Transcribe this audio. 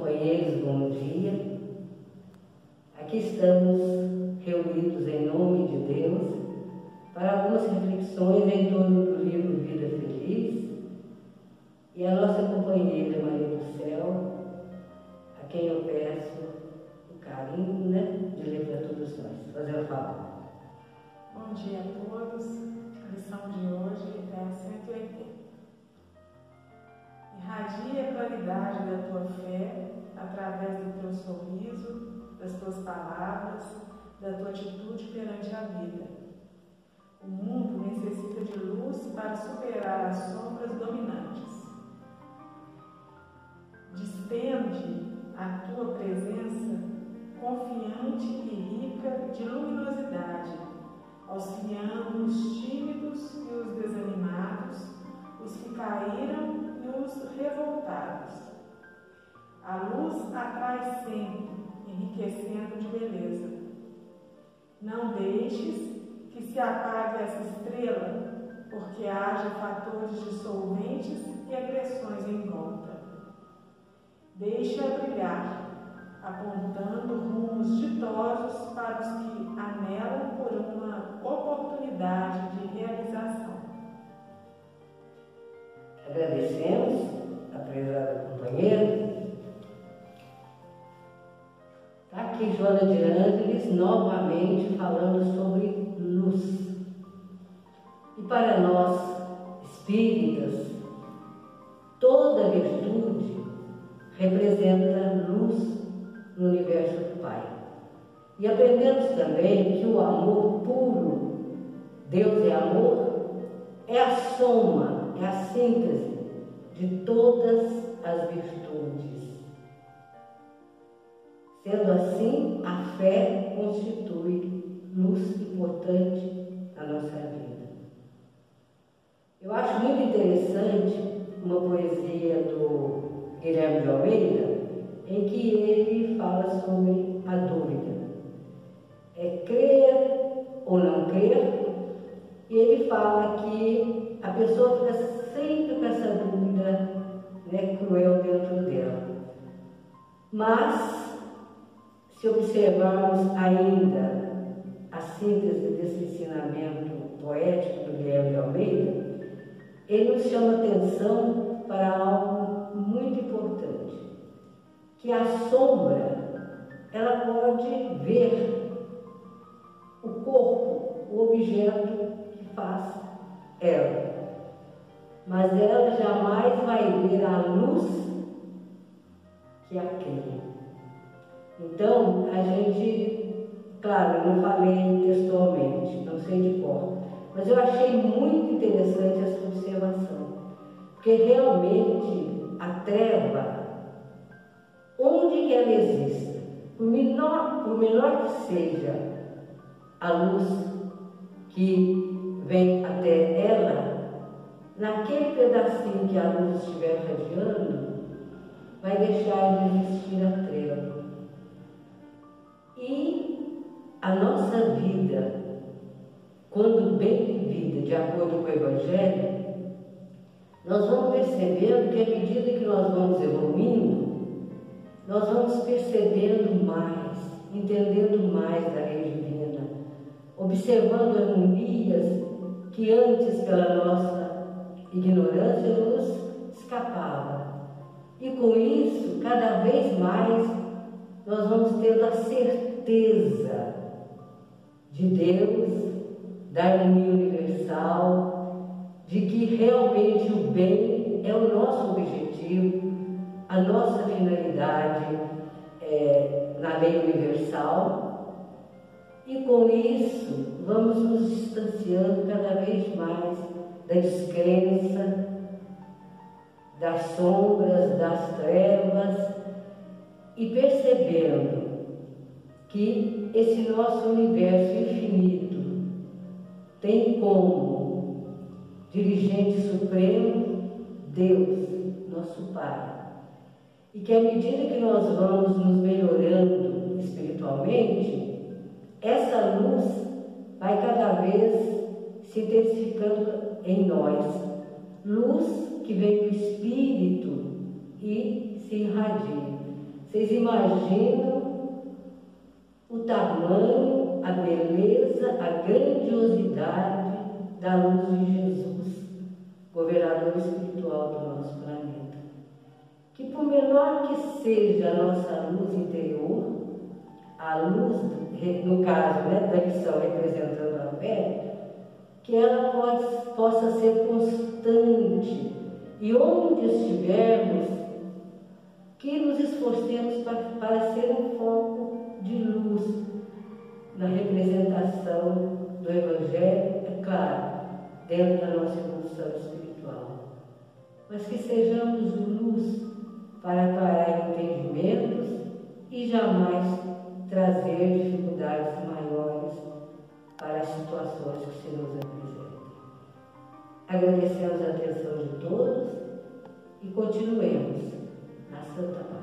bom dia. Aqui estamos reunidos em nome de Deus para algumas reflexões em torno do livro Vida Feliz e a nossa companheira Maria do Céu, a quem eu peço o carinho né, de ler para todos nós. Fazer a fala. Bom dia a todos. A lição de hoje Claridade da tua fé através do teu sorriso, das tuas palavras, da tua atitude perante a vida. O mundo necessita de luz para superar as sombras dominantes. Despende a tua presença confiante e rica de luminosidade, auxiliando os tímidos e os desanimados, os que caíram os revoltados. A luz atrai sempre, enriquecendo de beleza. Não deixes que se apague essa estrela, porque haja fatores dissolventes e agressões em volta. Deixa brilhar, apontando rumos ditosos para os que anelam por uma oportunidade de realização. Agradecemos a prezada companheira. Está aqui Joana de Ângeles novamente falando sobre luz. E para nós, espíritas, toda virtude representa luz no universo do Pai. E aprendemos também que o amor puro, Deus é amor, é a soma é a síntese de todas as virtudes. Sendo assim, a fé constitui luz importante na nossa vida. Eu acho muito interessante uma poesia do Guilherme de Almeida, em que ele fala sobre a dúvida. É crer ou não crer, e ele fala que Mas, se observarmos ainda a síntese desse ensinamento poético do Guilherme de Almeida, ele nos chama atenção para algo muito importante, que a sombra, ela pode ver o corpo, o objeto que faz ela. Mas ela jamais vai ver a luz que a cria. Então, a gente, claro, eu não falei textualmente, não sei de cor, mas eu achei muito interessante essa observação, porque realmente a treva, onde ela existe, por menor, por menor que seja a luz que vem até ela, naquele pedacinho que a luz estiver radiando, vai deixar de existir a treva. E a nossa vida, quando bem vivida, de acordo com o Evangelho, nós vamos percebendo que à medida que nós vamos evoluindo, nós vamos percebendo mais, entendendo mais da lei divina, observando harmonias que antes pela nossa ignorância nos escapava. E com isso, cada vez mais, nós vamos tendo a certeza de Deus, da harmonia universal, de que realmente o bem é o nosso objetivo, a nossa finalidade é, na lei universal. E com isso, vamos nos distanciando cada vez mais da descrença, das sombras, das trevas e percebendo que esse nosso universo infinito tem como dirigente supremo Deus, nosso Pai. E que à medida que nós vamos nos melhorando espiritualmente, essa luz vai cada vez se intensificando em nós, luz que vem do Espírito e se irradia. Vocês imaginam o tamanho, a beleza, a grandiosidade da luz de Jesus, governador espiritual do nosso planeta. Que por menor que seja a nossa luz interior, a luz, no caso né, da lição representando a fé, que ela pode, possa ser constante e onde estivermos, que nos esforcemos para, para ser um foco de luz na representação do Evangelho, é claro, dentro da nossa evolução espiritual. Mas que sejamos luz para aclarar entendimentos e jamais trazer dificuldades maiores para as situações que se nos apresentam. Agradecemos a atenção de todos e continuemos na Santa Paz.